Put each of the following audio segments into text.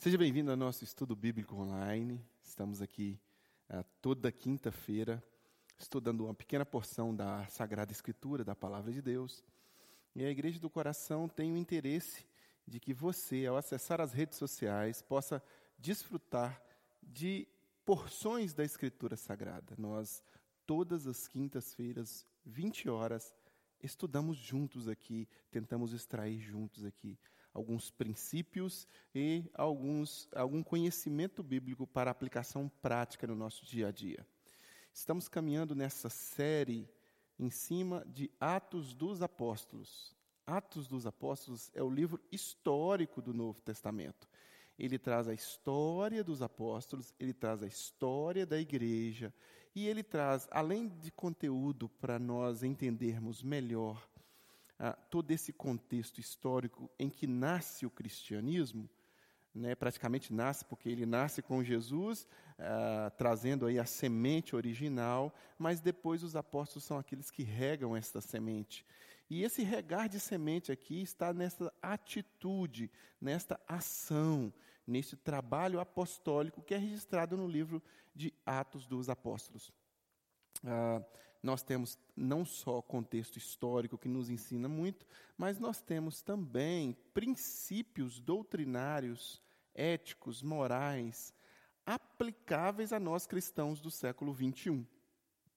Seja bem-vindo ao nosso estudo bíblico online. Estamos aqui uh, toda quinta-feira estudando uma pequena porção da Sagrada Escritura, da Palavra de Deus. E a Igreja do Coração tem o interesse de que você, ao acessar as redes sociais, possa desfrutar de porções da Escritura Sagrada. Nós, todas as quintas-feiras, 20 horas, estudamos juntos aqui, tentamos extrair juntos aqui alguns princípios e alguns, algum conhecimento bíblico para aplicação prática no nosso dia a dia. Estamos caminhando nessa série em cima de Atos dos Apóstolos. Atos dos Apóstolos é o livro histórico do Novo Testamento. Ele traz a história dos apóstolos, ele traz a história da igreja, e ele traz, além de conteúdo para nós entendermos melhor ah, todo esse contexto histórico em que nasce o cristianismo, né, praticamente nasce porque ele nasce com Jesus, ah, trazendo aí a semente original, mas depois os apóstolos são aqueles que regam essa semente. E esse regar de semente aqui está nessa atitude, nesta ação, nesse trabalho apostólico que é registrado no livro de Atos dos Apóstolos. Ah, nós temos não só contexto histórico que nos ensina muito, mas nós temos também princípios doutrinários, éticos, morais, aplicáveis a nós cristãos do século 21.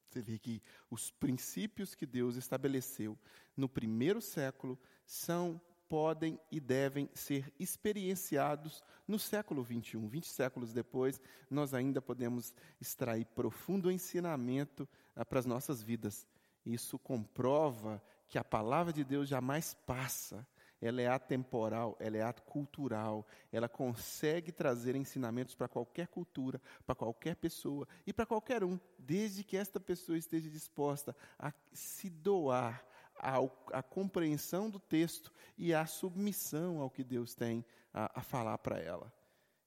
Você vê que os princípios que Deus estabeleceu no primeiro século são, podem e devem ser experienciados no século 21. 20 séculos depois, nós ainda podemos extrair profundo ensinamento ah, para as nossas vidas. Isso comprova que a palavra de Deus jamais passa, ela é atemporal, ela é cultural, ela consegue trazer ensinamentos para qualquer cultura, para qualquer pessoa e para qualquer um, desde que esta pessoa esteja disposta a se doar à, compreensão do texto e à submissão ao que Deus tem a, a falar para ela.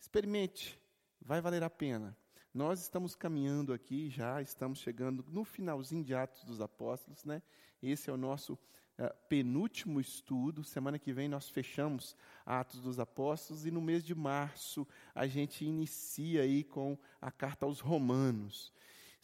Experimente, vai valer a pena. Nós estamos caminhando aqui, já estamos chegando no finalzinho de Atos dos Apóstolos, né? Esse é o nosso uh, penúltimo estudo. Semana que vem nós fechamos Atos dos Apóstolos e no mês de março a gente inicia aí com a carta aos Romanos.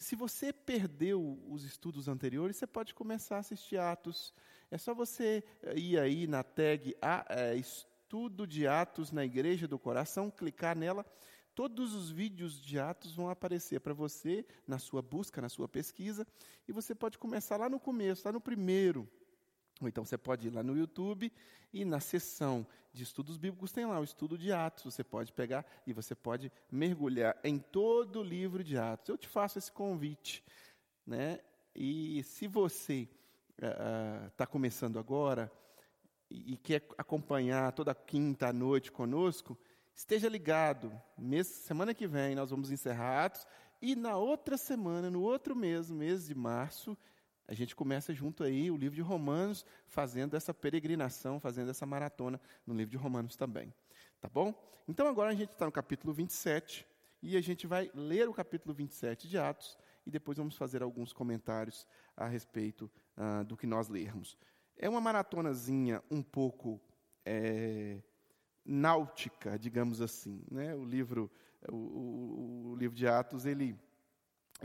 Se você perdeu os estudos anteriores, você pode começar a assistir Atos. É só você eh, ir aí na tag a, é, Estudo de Atos na Igreja do Coração, clicar nela Todos os vídeos de Atos vão aparecer para você na sua busca, na sua pesquisa, e você pode começar lá no começo, lá no primeiro. Ou então você pode ir lá no YouTube e na seção de estudos bíblicos tem lá o estudo de Atos. Você pode pegar e você pode mergulhar em todo o livro de Atos. Eu te faço esse convite. Né? E se você está uh, começando agora e, e quer acompanhar toda quinta noite conosco, Esteja ligado, mês, semana que vem nós vamos encerrar Atos, e na outra semana, no outro mês, mês de março, a gente começa junto aí o livro de Romanos, fazendo essa peregrinação, fazendo essa maratona no livro de Romanos também. Tá bom? Então agora a gente está no capítulo 27, e a gente vai ler o capítulo 27 de Atos, e depois vamos fazer alguns comentários a respeito ah, do que nós lermos. É uma maratonazinha um pouco. É, náutica, digamos assim. Né? O, livro, o, o, o, livro de Atos, ele,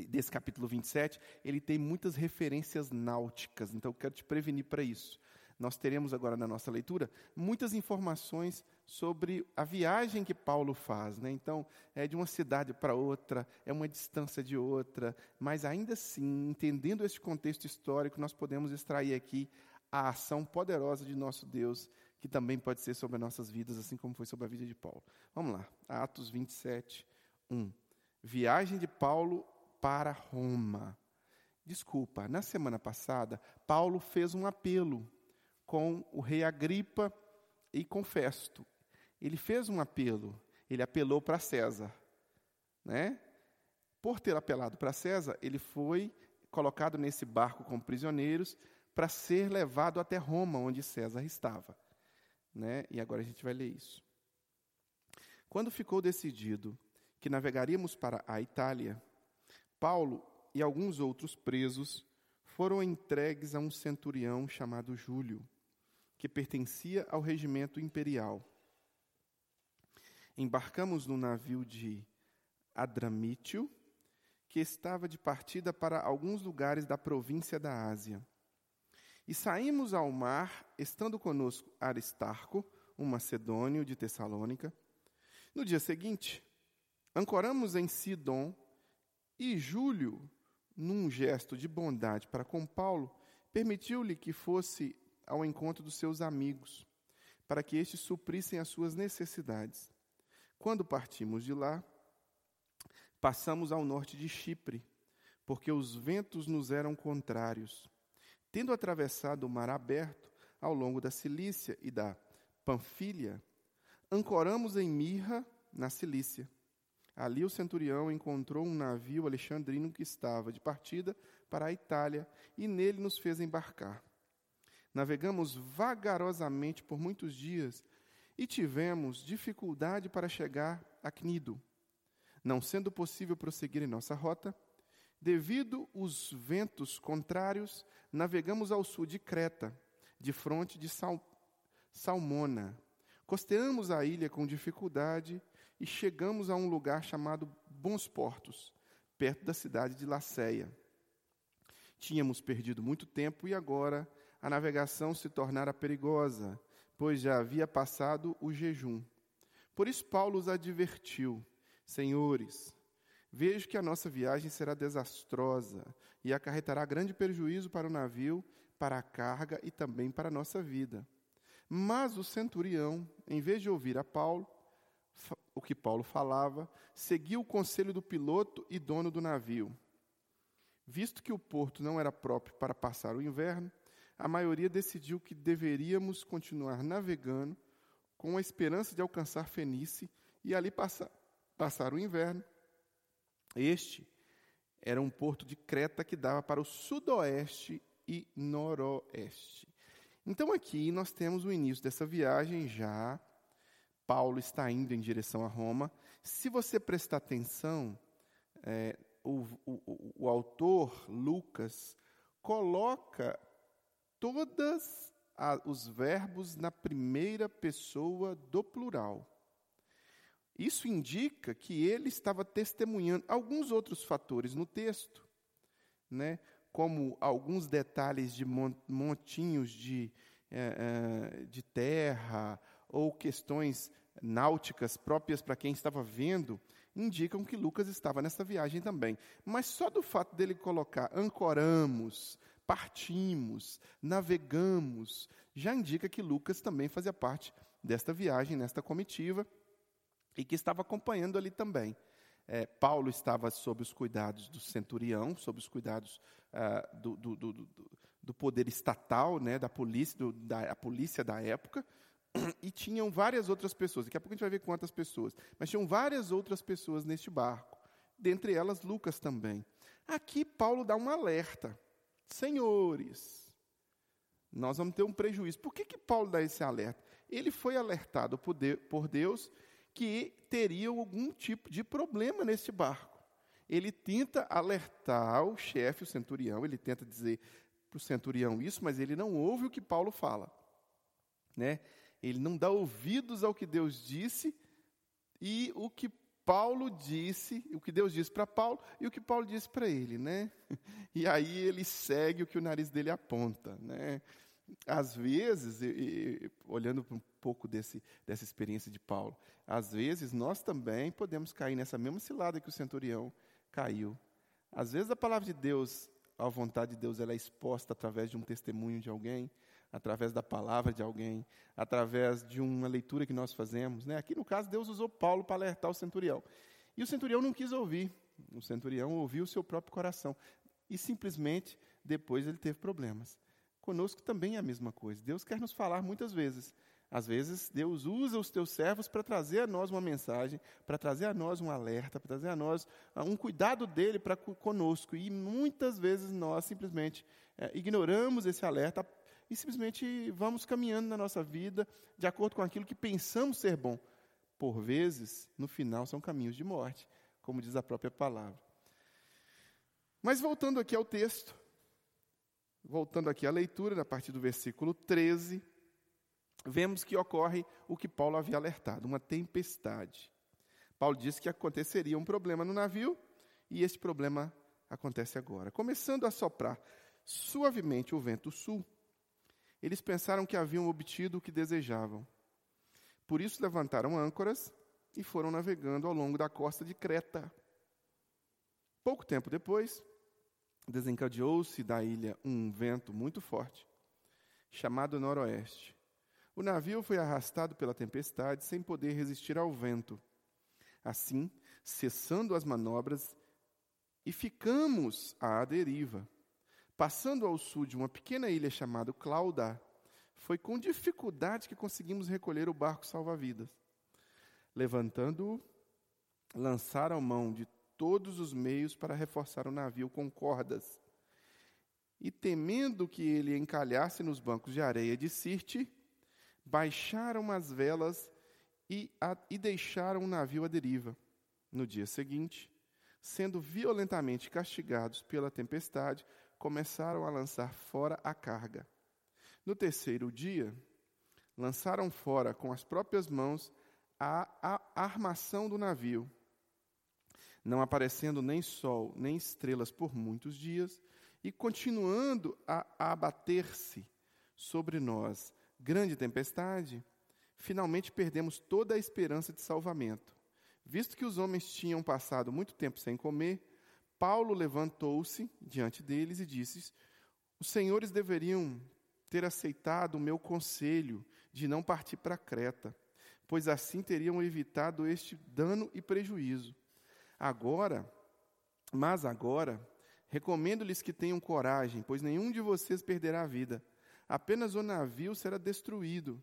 desse capítulo 27, ele tem muitas referências náuticas, então eu quero te prevenir para isso. Nós teremos agora na nossa leitura muitas informações sobre a viagem que Paulo faz. Né? Então, é de uma cidade para outra, é uma distância de outra, mas ainda assim, entendendo este contexto histórico, nós podemos extrair aqui a ação poderosa de nosso Deus que também pode ser sobre as nossas vidas, assim como foi sobre a vida de Paulo. Vamos lá, Atos 27, 1. Viagem de Paulo para Roma. Desculpa, na semana passada, Paulo fez um apelo com o rei Agripa e com Festo. Ele fez um apelo, ele apelou para César. Né? Por ter apelado para César, ele foi colocado nesse barco com prisioneiros para ser levado até Roma, onde César estava né? E agora a gente vai ler isso. Quando ficou decidido que navegaríamos para a Itália, Paulo e alguns outros presos foram entregues a um centurião chamado Júlio, que pertencia ao regimento imperial. embarcamos no navio de Adramítio, que estava de partida para alguns lugares da província da Ásia. E saímos ao mar, estando conosco Aristarco, um macedônio de Tessalônica. No dia seguinte, ancoramos em Sidon e Júlio, num gesto de bondade para com Paulo, permitiu-lhe que fosse ao encontro dos seus amigos, para que estes suprissem as suas necessidades. Quando partimos de lá, passamos ao norte de Chipre, porque os ventos nos eram contrários. Tendo atravessado o mar aberto ao longo da Cilícia e da Panfilha, ancoramos em Mirra, na Cilícia. Ali o centurião encontrou um navio alexandrino que estava de partida para a Itália e nele nos fez embarcar. Navegamos vagarosamente por muitos dias e tivemos dificuldade para chegar a Cnido. Não sendo possível prosseguir em nossa rota, devido os ventos contrários, navegamos ao sul de Creta, de fronte de Sal Salmona. Costeamos a ilha com dificuldade e chegamos a um lugar chamado Bons Portos, perto da cidade de Laceia. Tínhamos perdido muito tempo e agora a navegação se tornara perigosa, pois já havia passado o jejum. Por isso, Paulo os advertiu: Senhores, vejo que a nossa viagem será desastrosa e acarretará grande prejuízo para o navio, para a carga e também para a nossa vida. Mas o centurião, em vez de ouvir a Paulo, o que Paulo falava, seguiu o conselho do piloto e dono do navio. Visto que o porto não era próprio para passar o inverno, a maioria decidiu que deveríamos continuar navegando com a esperança de alcançar Fenice e ali passar, passar o inverno. Este era um porto de Creta que dava para o sudoeste e noroeste. Então aqui nós temos o início dessa viagem já. Paulo está indo em direção a Roma. Se você prestar atenção, é, o, o, o autor Lucas coloca todos os verbos na primeira pessoa do plural. Isso indica que ele estava testemunhando alguns outros fatores no texto, né? como alguns detalhes de montinhos de, é, de terra ou questões náuticas próprias para quem estava vendo, indicam que Lucas estava nessa viagem também. Mas só do fato dele colocar ancoramos, partimos, navegamos, já indica que Lucas também fazia parte desta viagem, nesta comitiva, e que estava acompanhando ali também. É, Paulo estava sob os cuidados do centurião, sob os cuidados ah, do, do, do, do, poder estatal, né, da polícia, da polícia da época, e tinham várias outras pessoas. Daqui a pouco a gente vai ver quantas pessoas. Mas tinham várias outras pessoas neste barco. Dentre elas, Lucas também. Aqui, Paulo dá um alerta. Senhores, nós vamos ter um prejuízo. Por que, que Paulo dá esse alerta? Ele foi alertado por Deus que teria algum tipo de problema nesse barco. Ele tenta alertar o chefe, o centurião, ele tenta dizer para o centurião isso, mas ele não ouve o que Paulo fala. Né? Ele não dá ouvidos ao que Deus disse e o que Paulo disse, o que Deus disse para Paulo e o que Paulo disse para ele, né? E aí ele segue o que o nariz dele aponta, né? Às vezes, olhando um pouco desse, dessa experiência de Paulo, às vezes nós também podemos cair nessa mesma cilada que o centurião caiu. Às vezes a palavra de Deus, a vontade de Deus, ela é exposta através de um testemunho de alguém, através da palavra de alguém, através de uma leitura que nós fazemos. Né? Aqui, no caso, Deus usou Paulo para alertar o centurião. E o centurião não quis ouvir. O centurião ouviu o seu próprio coração. E simplesmente, depois, ele teve problemas. Conosco também é a mesma coisa. Deus quer nos falar muitas vezes. Às vezes, Deus usa os teus servos para trazer a nós uma mensagem, para trazer a nós um alerta, para trazer a nós ah, um cuidado dele para conosco. E muitas vezes nós simplesmente é, ignoramos esse alerta e simplesmente vamos caminhando na nossa vida de acordo com aquilo que pensamos ser bom. Por vezes, no final, são caminhos de morte, como diz a própria palavra. Mas voltando aqui ao texto, voltando aqui à leitura, a partir do versículo 13, vemos que ocorre o que Paulo havia alertado, uma tempestade. Paulo disse que aconteceria um problema no navio e esse problema acontece agora. Começando a soprar suavemente o vento sul, eles pensaram que haviam obtido o que desejavam. Por isso levantaram âncoras e foram navegando ao longo da costa de Creta. Pouco tempo depois, desencadeou-se da ilha um vento muito forte, chamado noroeste. O navio foi arrastado pela tempestade sem poder resistir ao vento. Assim, cessando as manobras, e ficamos à deriva. Passando ao sul de uma pequena ilha chamada Claudá, foi com dificuldade que conseguimos recolher o barco salva-vidas. Levantando-o, lançaram mão de todos os meios para reforçar o navio com cordas. E temendo que ele encalhasse nos bancos de areia de Sirte, baixaram as velas e, a, e deixaram o navio à deriva. No dia seguinte, sendo violentamente castigados pela tempestade, começaram a lançar fora a carga. No terceiro dia, lançaram fora com as próprias mãos a, a armação do navio. Não aparecendo nem sol nem estrelas por muitos dias, e continuando a, a abater-se sobre nós grande tempestade, finalmente perdemos toda a esperança de salvamento. Visto que os homens tinham passado muito tempo sem comer, Paulo levantou-se diante deles e disse: Os senhores deveriam ter aceitado o meu conselho de não partir para Creta, pois assim teriam evitado este dano e prejuízo. Agora, mas agora, recomendo-lhes que tenham coragem, pois nenhum de vocês perderá a vida apenas o navio será destruído.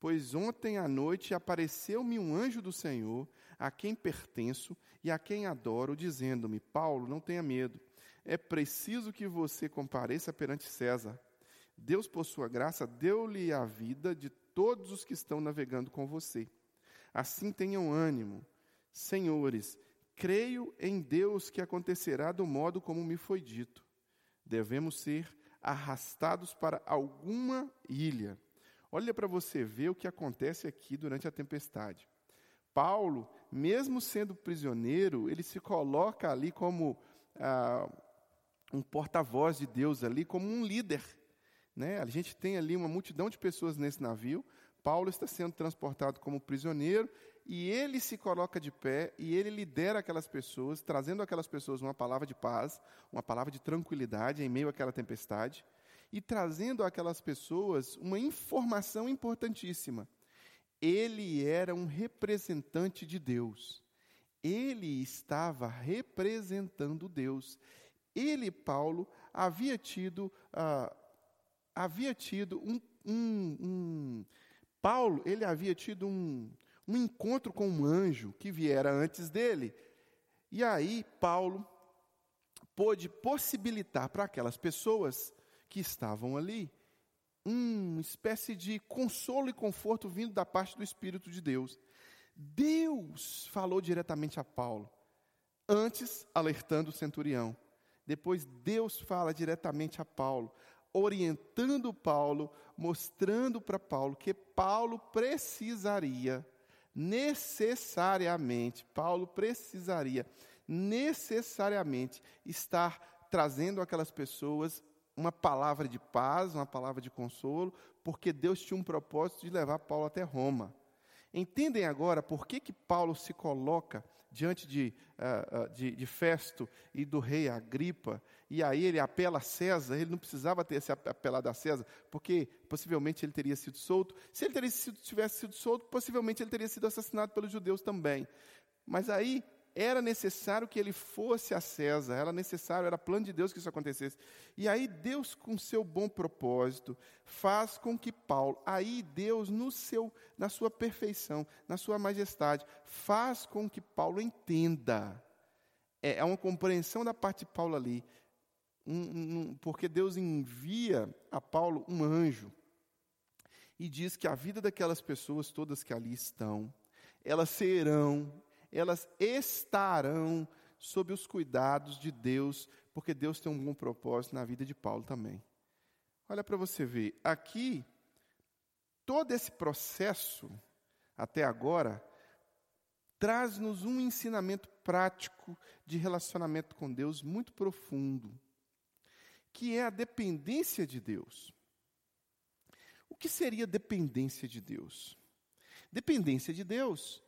Pois ontem à noite apareceu-me um anjo do Senhor, a quem pertenço e a quem adoro, dizendo-me: Paulo, não tenha medo. É preciso que você compareça perante César. Deus, por sua graça, deu-lhe a vida de todos os que estão navegando com você. Assim tenham ânimo. Senhores, creio em Deus que acontecerá do modo como me foi dito. Devemos ser arrastados para alguma ilha. Olha para você ver o que acontece aqui durante a tempestade. Paulo, mesmo sendo prisioneiro, ele se coloca ali como ah, um porta-voz de Deus, ali como um líder. Né? A gente tem ali uma multidão de pessoas nesse navio. Paulo está sendo transportado como prisioneiro e ele se coloca de pé e ele lidera aquelas pessoas, trazendo aquelas pessoas uma palavra de paz, uma palavra de tranquilidade em meio àquela tempestade, e trazendo àquelas pessoas uma informação importantíssima. Ele era um representante de Deus. Ele estava representando Deus. Ele, Paulo, havia tido, uh, havia tido um, um, um Paulo, ele havia tido um, um encontro com um anjo que viera antes dele. E aí, Paulo pôde possibilitar para aquelas pessoas que estavam ali uma espécie de consolo e conforto vindo da parte do Espírito de Deus. Deus falou diretamente a Paulo, antes alertando o centurião. Depois, Deus fala diretamente a Paulo, orientando Paulo, mostrando para Paulo que Paulo precisaria necessariamente, Paulo precisaria necessariamente estar trazendo aquelas pessoas uma palavra de paz, uma palavra de consolo, porque Deus tinha um propósito de levar Paulo até Roma. Entendem agora por que, que Paulo se coloca diante de, uh, de, de, Festo e do rei Agripa, e aí ele apela a César, ele não precisava ter se apelado a César, porque possivelmente ele teria sido solto. Se ele sido, tivesse sido solto, possivelmente ele teria sido assassinado pelos judeus também. Mas aí era necessário que ele fosse a César, era necessário, era plano de Deus que isso acontecesse. E aí Deus, com seu bom propósito, faz com que Paulo, aí Deus, no seu, na sua perfeição, na sua majestade, faz com que Paulo entenda. É, é uma compreensão da parte de Paulo ali, um, um, porque Deus envia a Paulo um anjo e diz que a vida daquelas pessoas todas que ali estão, elas serão elas estarão sob os cuidados de Deus, porque Deus tem um bom propósito na vida de Paulo também. Olha para você ver, aqui todo esse processo, até agora, traz-nos um ensinamento prático de relacionamento com Deus muito profundo, que é a dependência de Deus. O que seria dependência de Deus? Dependência de Deus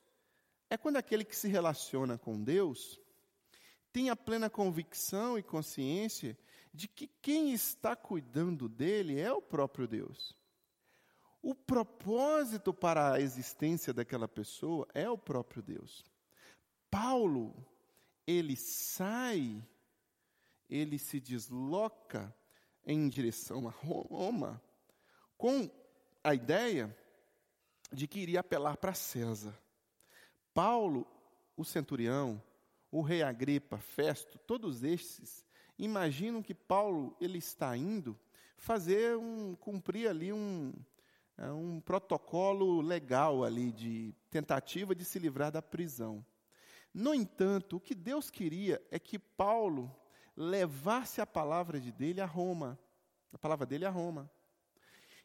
é quando aquele que se relaciona com Deus tem a plena convicção e consciência de que quem está cuidando dele é o próprio Deus. O propósito para a existência daquela pessoa é o próprio Deus. Paulo, ele sai, ele se desloca em direção a Roma com a ideia de que iria apelar para César. Paulo, o centurião, o rei Agripa, Festo, todos estes imaginam que Paulo ele está indo fazer um cumprir ali um é um protocolo legal ali de tentativa de se livrar da prisão. No entanto, o que Deus queria é que Paulo levasse a palavra de dele a Roma, a palavra dele a Roma.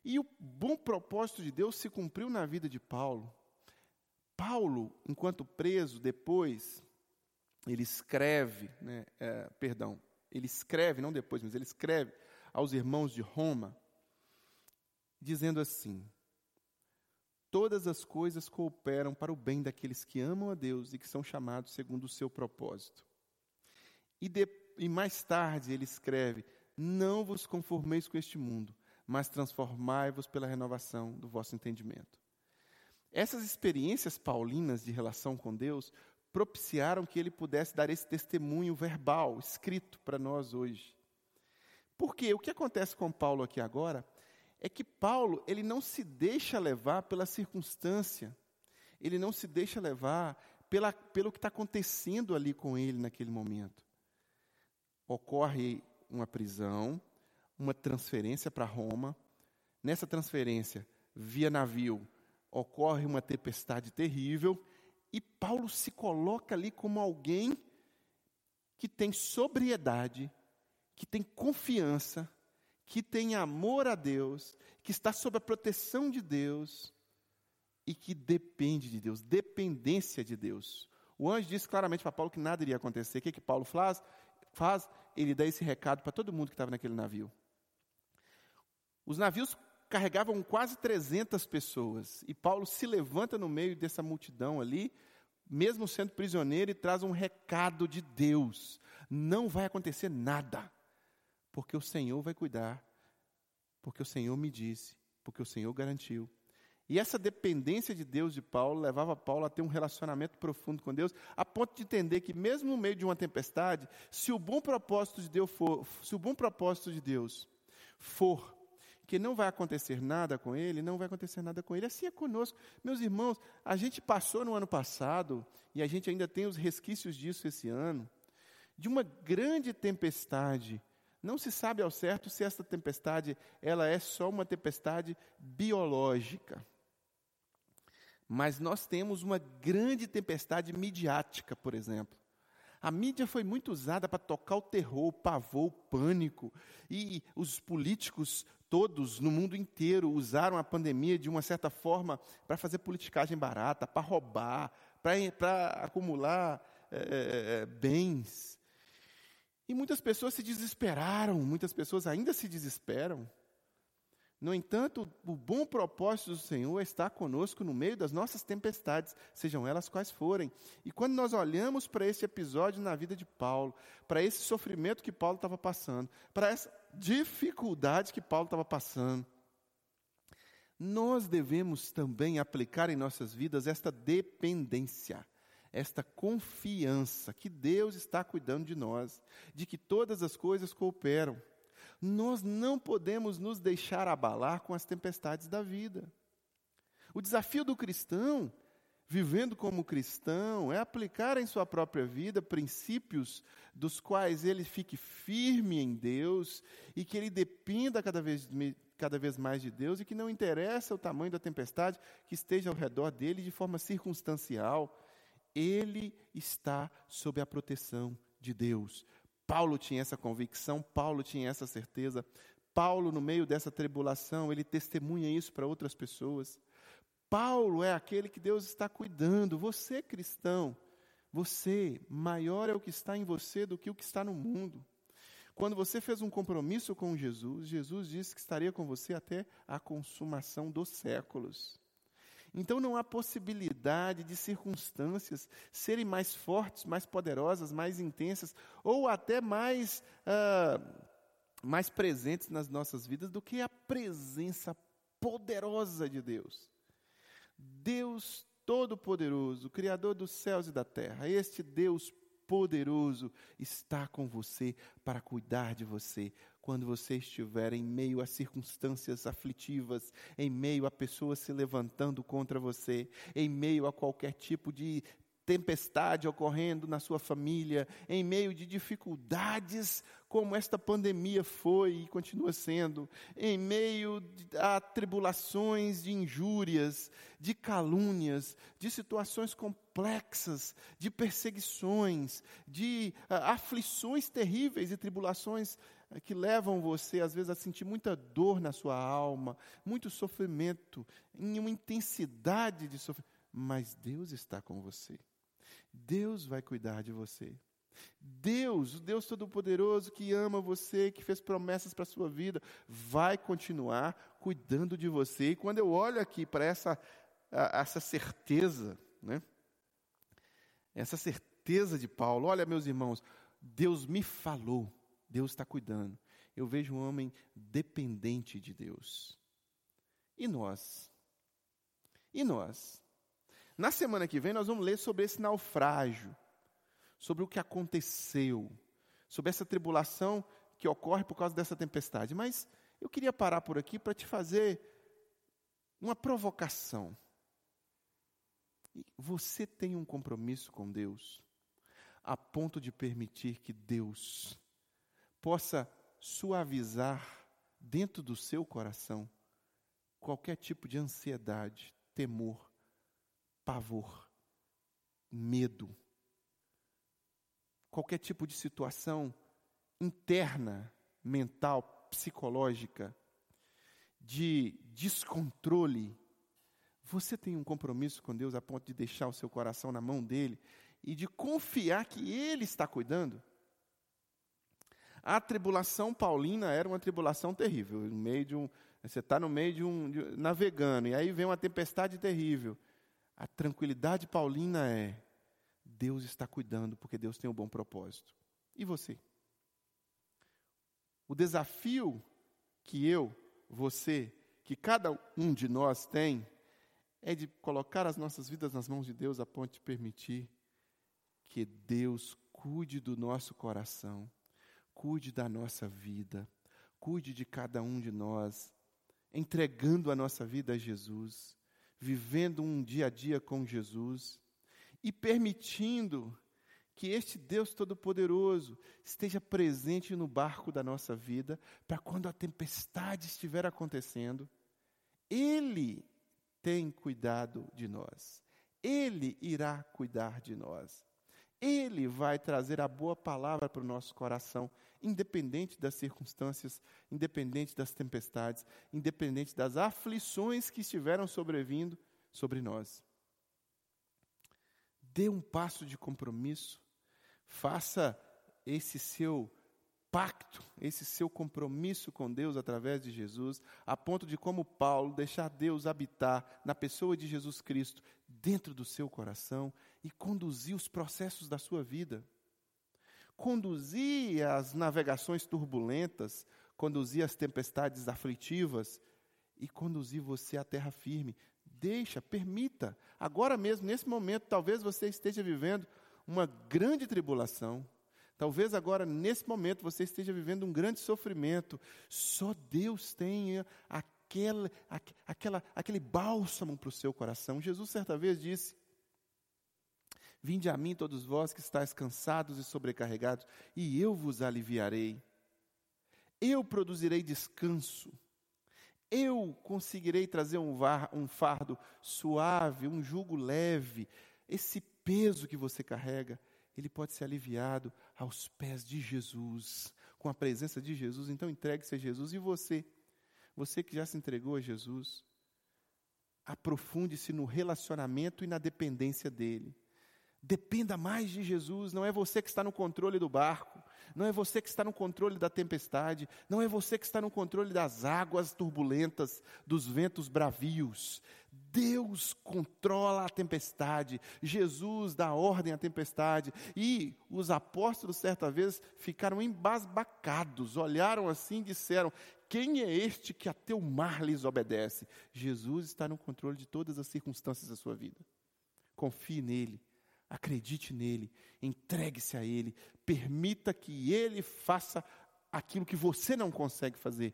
E o bom propósito de Deus se cumpriu na vida de Paulo. Paulo, enquanto preso, depois, ele escreve, né, é, perdão, ele escreve, não depois, mas ele escreve aos irmãos de Roma, dizendo assim: Todas as coisas cooperam para o bem daqueles que amam a Deus e que são chamados segundo o seu propósito. E, de, e mais tarde ele escreve: Não vos conformeis com este mundo, mas transformai-vos pela renovação do vosso entendimento. Essas experiências paulinas de relação com Deus propiciaram que ele pudesse dar esse testemunho verbal, escrito para nós hoje. Porque o que acontece com Paulo aqui agora é que Paulo, ele não se deixa levar pela circunstância, ele não se deixa levar pela, pelo que está acontecendo ali com ele naquele momento. Ocorre uma prisão, uma transferência para Roma. Nessa transferência, via navio, ocorre uma tempestade terrível e Paulo se coloca ali como alguém que tem sobriedade, que tem confiança, que tem amor a Deus, que está sob a proteção de Deus e que depende de Deus, dependência de Deus. O anjo disse claramente para Paulo que nada iria acontecer. O que, que Paulo faz? faz? Ele dá esse recado para todo mundo que estava naquele navio. Os navios carregavam quase 300 pessoas e Paulo se levanta no meio dessa multidão ali, mesmo sendo prisioneiro, e traz um recado de Deus: não vai acontecer nada porque o Senhor vai cuidar, porque o Senhor me disse, porque o Senhor garantiu. E essa dependência de Deus de Paulo levava Paulo a ter um relacionamento profundo com Deus, a ponto de entender que mesmo no meio de uma tempestade, se o bom propósito de Deus for, se o bom propósito de Deus for que não vai acontecer nada com ele, não vai acontecer nada com ele. Assim é conosco. Meus irmãos, a gente passou no ano passado, e a gente ainda tem os resquícios disso esse ano, de uma grande tempestade não se sabe ao certo se esta tempestade ela é só uma tempestade biológica. Mas nós temos uma grande tempestade midiática, por exemplo. A mídia foi muito usada para tocar o terror, o pavor, o pânico. E os políticos todos no mundo inteiro usaram a pandemia de uma certa forma para fazer politicagem barata, para roubar, para acumular é, bens. E muitas pessoas se desesperaram, muitas pessoas ainda se desesperam. No entanto, o bom propósito do Senhor está conosco no meio das nossas tempestades, sejam elas quais forem. E quando nós olhamos para esse episódio na vida de Paulo, para esse sofrimento que Paulo estava passando, para essa dificuldade que Paulo estava passando, nós devemos também aplicar em nossas vidas esta dependência esta confiança que Deus está cuidando de nós, de que todas as coisas cooperam. Nós não podemos nos deixar abalar com as tempestades da vida. O desafio do cristão, vivendo como cristão, é aplicar em sua própria vida princípios dos quais ele fique firme em Deus e que ele dependa cada vez, cada vez mais de Deus e que não interessa o tamanho da tempestade que esteja ao redor dele de forma circunstancial ele está sob a proteção de Deus. Paulo tinha essa convicção, Paulo tinha essa certeza, Paulo, no meio dessa tribulação, ele testemunha isso para outras pessoas. Paulo é aquele que Deus está cuidando. Você, cristão, você, maior é o que está em você do que o que está no mundo. Quando você fez um compromisso com Jesus, Jesus disse que estaria com você até a consumação dos séculos. Então não há possibilidade de circunstâncias serem mais fortes, mais poderosas, mais intensas, ou até mais, uh, mais presentes nas nossas vidas do que a presença poderosa de Deus. Deus Todo-Poderoso, Criador dos céus e da terra, este Deus poderoso está com você para cuidar de você quando você estiver em meio a circunstâncias aflitivas, em meio a pessoas se levantando contra você, em meio a qualquer tipo de tempestade ocorrendo na sua família, em meio de dificuldades como esta pandemia foi e continua sendo, em meio a tribulações de injúrias, de calúnias, de situações complexas, de perseguições, de uh, aflições terríveis e tribulações que levam você, às vezes, a sentir muita dor na sua alma, muito sofrimento, em uma intensidade de sofrimento. Mas Deus está com você. Deus vai cuidar de você. Deus, o Deus Todo-Poderoso que ama você, que fez promessas para a sua vida, vai continuar cuidando de você. E quando eu olho aqui para essa, essa certeza, né? essa certeza de Paulo, olha, meus irmãos, Deus me falou, Deus está cuidando. Eu vejo um homem dependente de Deus. E nós? E nós? Na semana que vem, nós vamos ler sobre esse naufrágio, sobre o que aconteceu, sobre essa tribulação que ocorre por causa dessa tempestade. Mas eu queria parar por aqui para te fazer uma provocação. Você tem um compromisso com Deus a ponto de permitir que Deus possa suavizar dentro do seu coração qualquer tipo de ansiedade, temor, pavor, medo, qualquer tipo de situação interna, mental, psicológica, de descontrole, você tem um compromisso com Deus a ponto de deixar o seu coração na mão dele e de confiar que Ele está cuidando? A tribulação paulina era uma tribulação terrível. No meio de um, você está no meio de um de, navegando e aí vem uma tempestade terrível. A tranquilidade paulina é: Deus está cuidando, porque Deus tem um bom propósito. E você? O desafio que eu, você, que cada um de nós tem, é de colocar as nossas vidas nas mãos de Deus a ponto de permitir que Deus cuide do nosso coração, cuide da nossa vida, cuide de cada um de nós, entregando a nossa vida a Jesus vivendo um dia a dia com Jesus e permitindo que este Deus Todo-Poderoso esteja presente no barco da nossa vida, para quando a tempestade estiver acontecendo, Ele tem cuidado de nós, Ele irá cuidar de nós. Ele vai trazer a boa palavra para o nosso coração, independente das circunstâncias, independente das tempestades, independente das aflições que estiveram sobrevindo sobre nós. Dê um passo de compromisso, faça esse seu pacto, esse seu compromisso com Deus através de Jesus, a ponto de, como Paulo, deixar Deus habitar na pessoa de Jesus Cristo dentro do seu coração e conduzir os processos da sua vida. Conduzir as navegações turbulentas, conduzir as tempestades aflitivas e conduzir você à terra firme. Deixa, permita. Agora mesmo, nesse momento, talvez você esteja vivendo uma grande tribulação. Talvez agora, nesse momento, você esteja vivendo um grande sofrimento. Só Deus tem aquele, aquela, aquele bálsamo para o seu coração. Jesus, certa vez, disse: Vinde a mim, todos vós que estáis cansados e sobrecarregados, e eu vos aliviarei. Eu produzirei descanso. Eu conseguirei trazer um, var, um fardo suave, um jugo leve. Esse peso que você carrega, ele pode ser aliviado aos pés de Jesus, com a presença de Jesus, então entregue-se a Jesus. E você, você que já se entregou a Jesus, aprofunde-se no relacionamento e na dependência dele. Dependa mais de Jesus, não é você que está no controle do barco, não é você que está no controle da tempestade, não é você que está no controle das águas turbulentas, dos ventos bravios. Deus controla a tempestade, Jesus dá ordem à tempestade, e os apóstolos, certa vez, ficaram embasbacados, olharam assim e disseram: Quem é este que até o mar lhes obedece? Jesus está no controle de todas as circunstâncias da sua vida. Confie nele Acredite nele, entregue-se a ele, permita que ele faça aquilo que você não consegue fazer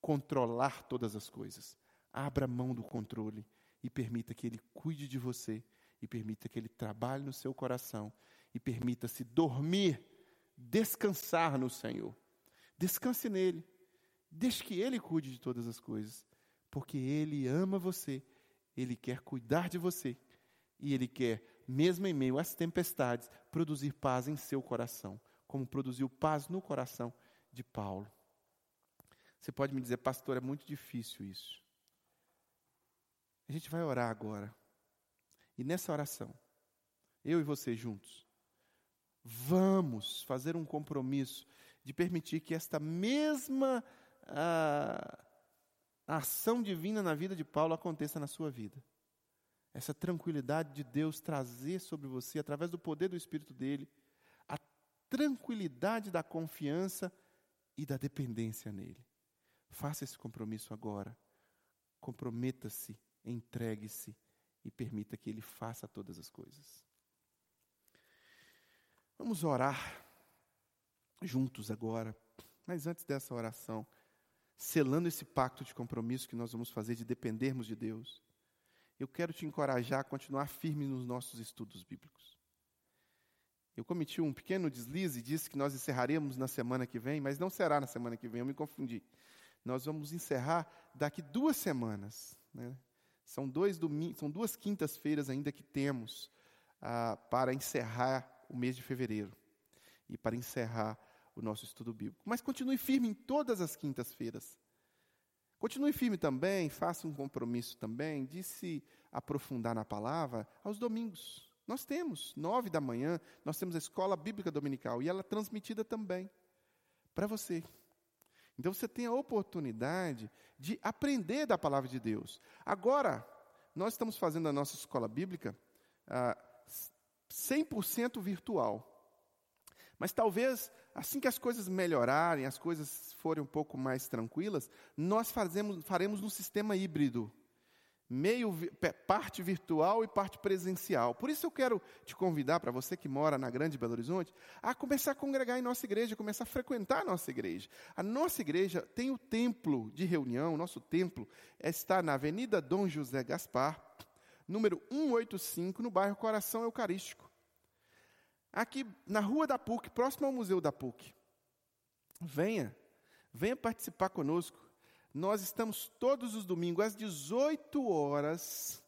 controlar todas as coisas. Abra mão do controle e permita que ele cuide de você, e permita que ele trabalhe no seu coração, e permita-se dormir, descansar no Senhor. Descanse nele, deixe que ele cuide de todas as coisas, porque ele ama você, ele quer cuidar de você, e ele quer mesmo em meio às tempestades, produzir paz em seu coração, como produziu paz no coração de Paulo. Você pode me dizer, pastor, é muito difícil isso. A gente vai orar agora. E nessa oração, eu e você juntos, vamos fazer um compromisso de permitir que esta mesma ah, ação divina na vida de Paulo aconteça na sua vida essa tranquilidade de Deus trazer sobre você, através do poder do Espírito dele, a tranquilidade da confiança e da dependência nele. Faça esse compromisso agora. Comprometa-se, entregue-se e permita que ele faça todas as coisas. Vamos orar juntos agora, mas antes dessa oração, selando esse pacto de compromisso que nós vamos fazer de dependermos de Deus eu quero te encorajar a continuar firme nos nossos estudos bíblicos. Eu cometi um pequeno deslize e disse que nós encerraremos na semana que vem, mas não será na semana que vem, eu me confundi. Nós vamos encerrar daqui duas semanas. Né? São, dois são duas quintas-feiras ainda que temos ah, para encerrar o mês de fevereiro e para encerrar o nosso estudo bíblico. Mas continue firme em todas as quintas-feiras. Continue firme também, faça um compromisso também de se aprofundar na palavra aos domingos. Nós temos, nove da manhã, nós temos a escola bíblica dominical e ela é transmitida também para você. Então você tem a oportunidade de aprender da palavra de Deus. Agora, nós estamos fazendo a nossa escola bíblica ah, 100% virtual. Mas talvez, assim que as coisas melhorarem, as coisas forem um pouco mais tranquilas, nós fazemos, faremos um sistema híbrido. Meio parte virtual e parte presencial. Por isso eu quero te convidar, para você que mora na Grande Belo Horizonte, a começar a congregar em nossa igreja, começar a frequentar a nossa igreja. A nossa igreja tem o templo de reunião, o nosso templo está na Avenida Dom José Gaspar, número 185, no bairro Coração Eucarístico aqui na rua da PUC, próximo ao Museu da PUC. Venha, venha participar conosco. Nós estamos todos os domingos às 18 horas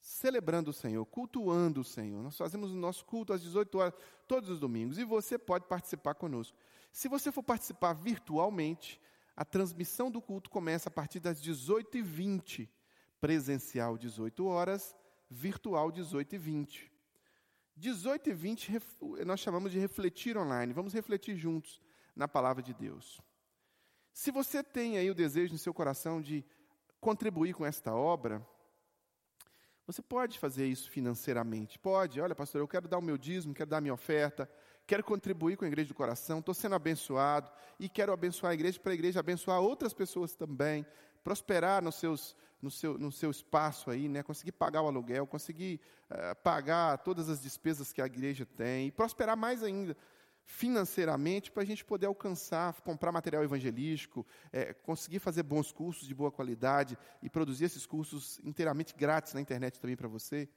celebrando o Senhor, cultuando o Senhor. Nós fazemos o nosso culto às 18 horas todos os domingos e você pode participar conosco. Se você for participar virtualmente, a transmissão do culto começa a partir das 18h20. Presencial 18 horas, virtual 18h20. 18 e 20 nós chamamos de refletir online. Vamos refletir juntos na palavra de Deus. Se você tem aí o desejo no seu coração de contribuir com esta obra, você pode fazer isso financeiramente. Pode, olha, pastor, eu quero dar o meu dízimo, quero dar a minha oferta, quero contribuir com a igreja do coração, estou sendo abençoado e quero abençoar a igreja para a igreja abençoar outras pessoas também, prosperar nos seus no seu, no seu espaço aí, né? conseguir pagar o aluguel, conseguir uh, pagar todas as despesas que a igreja tem e prosperar mais ainda financeiramente para a gente poder alcançar, comprar material evangelístico, é, conseguir fazer bons cursos de boa qualidade e produzir esses cursos inteiramente grátis na internet também para você.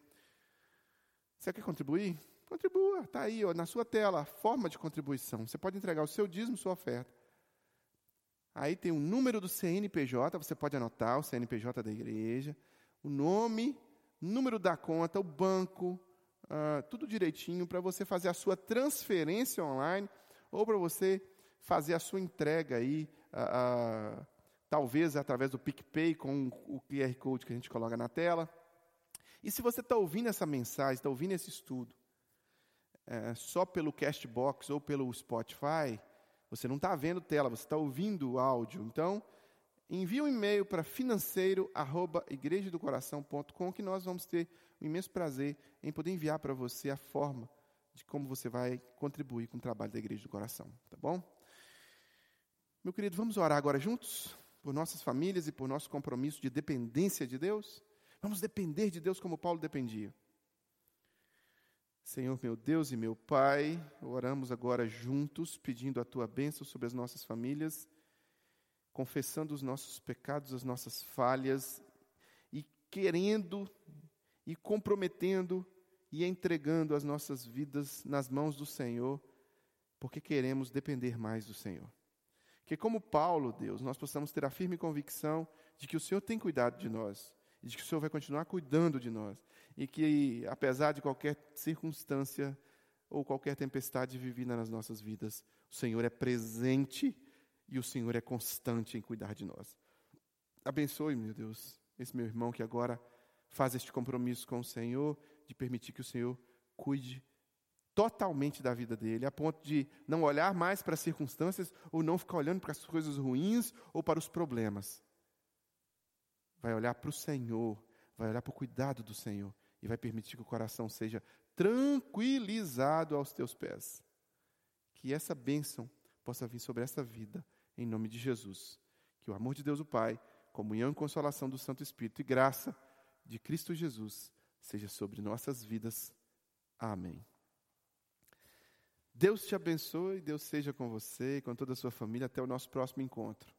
Você quer contribuir? Contribua, está aí ó, na sua tela, forma de contribuição. Você pode entregar o seu dízimo, sua oferta. Aí tem o número do CNPJ, você pode anotar o CNPJ da igreja, o nome, número da conta, o banco, uh, tudo direitinho para você fazer a sua transferência online ou para você fazer a sua entrega aí, a, a, talvez através do PicPay com o QR Code que a gente coloca na tela. E se você está ouvindo essa mensagem, está ouvindo esse estudo, é, só pelo Castbox ou pelo Spotify, você não está vendo tela, você está ouvindo o áudio. Então, envie um e-mail para financeiro@igrejadocoração.com que nós vamos ter um imenso prazer em poder enviar para você a forma de como você vai contribuir com o trabalho da Igreja do Coração, tá bom? Meu querido, vamos orar agora juntos por nossas famílias e por nosso compromisso de dependência de Deus? Vamos depender de Deus como Paulo dependia. Senhor meu Deus e meu Pai, oramos agora juntos, pedindo a tua bênção sobre as nossas famílias, confessando os nossos pecados, as nossas falhas e querendo e comprometendo e entregando as nossas vidas nas mãos do Senhor, porque queremos depender mais do Senhor. Que, como Paulo, Deus, nós possamos ter a firme convicção de que o Senhor tem cuidado de nós, e de que o Senhor vai continuar cuidando de nós, e que, apesar de qualquer circunstância ou qualquer tempestade vivida nas nossas vidas, o Senhor é presente e o Senhor é constante em cuidar de nós. Abençoe, meu Deus, esse meu irmão que agora faz este compromisso com o Senhor, de permitir que o Senhor cuide totalmente da vida dele, a ponto de não olhar mais para as circunstâncias ou não ficar olhando para as coisas ruins ou para os problemas. Vai olhar para o Senhor, vai olhar para o cuidado do Senhor e vai permitir que o coração seja tranquilizado aos teus pés. Que essa bênção possa vir sobre essa vida, em nome de Jesus. Que o amor de Deus, o Pai, comunhão e consolação do Santo Espírito e graça de Cristo Jesus seja sobre nossas vidas. Amém. Deus te abençoe, Deus seja com você e com toda a sua família. Até o nosso próximo encontro.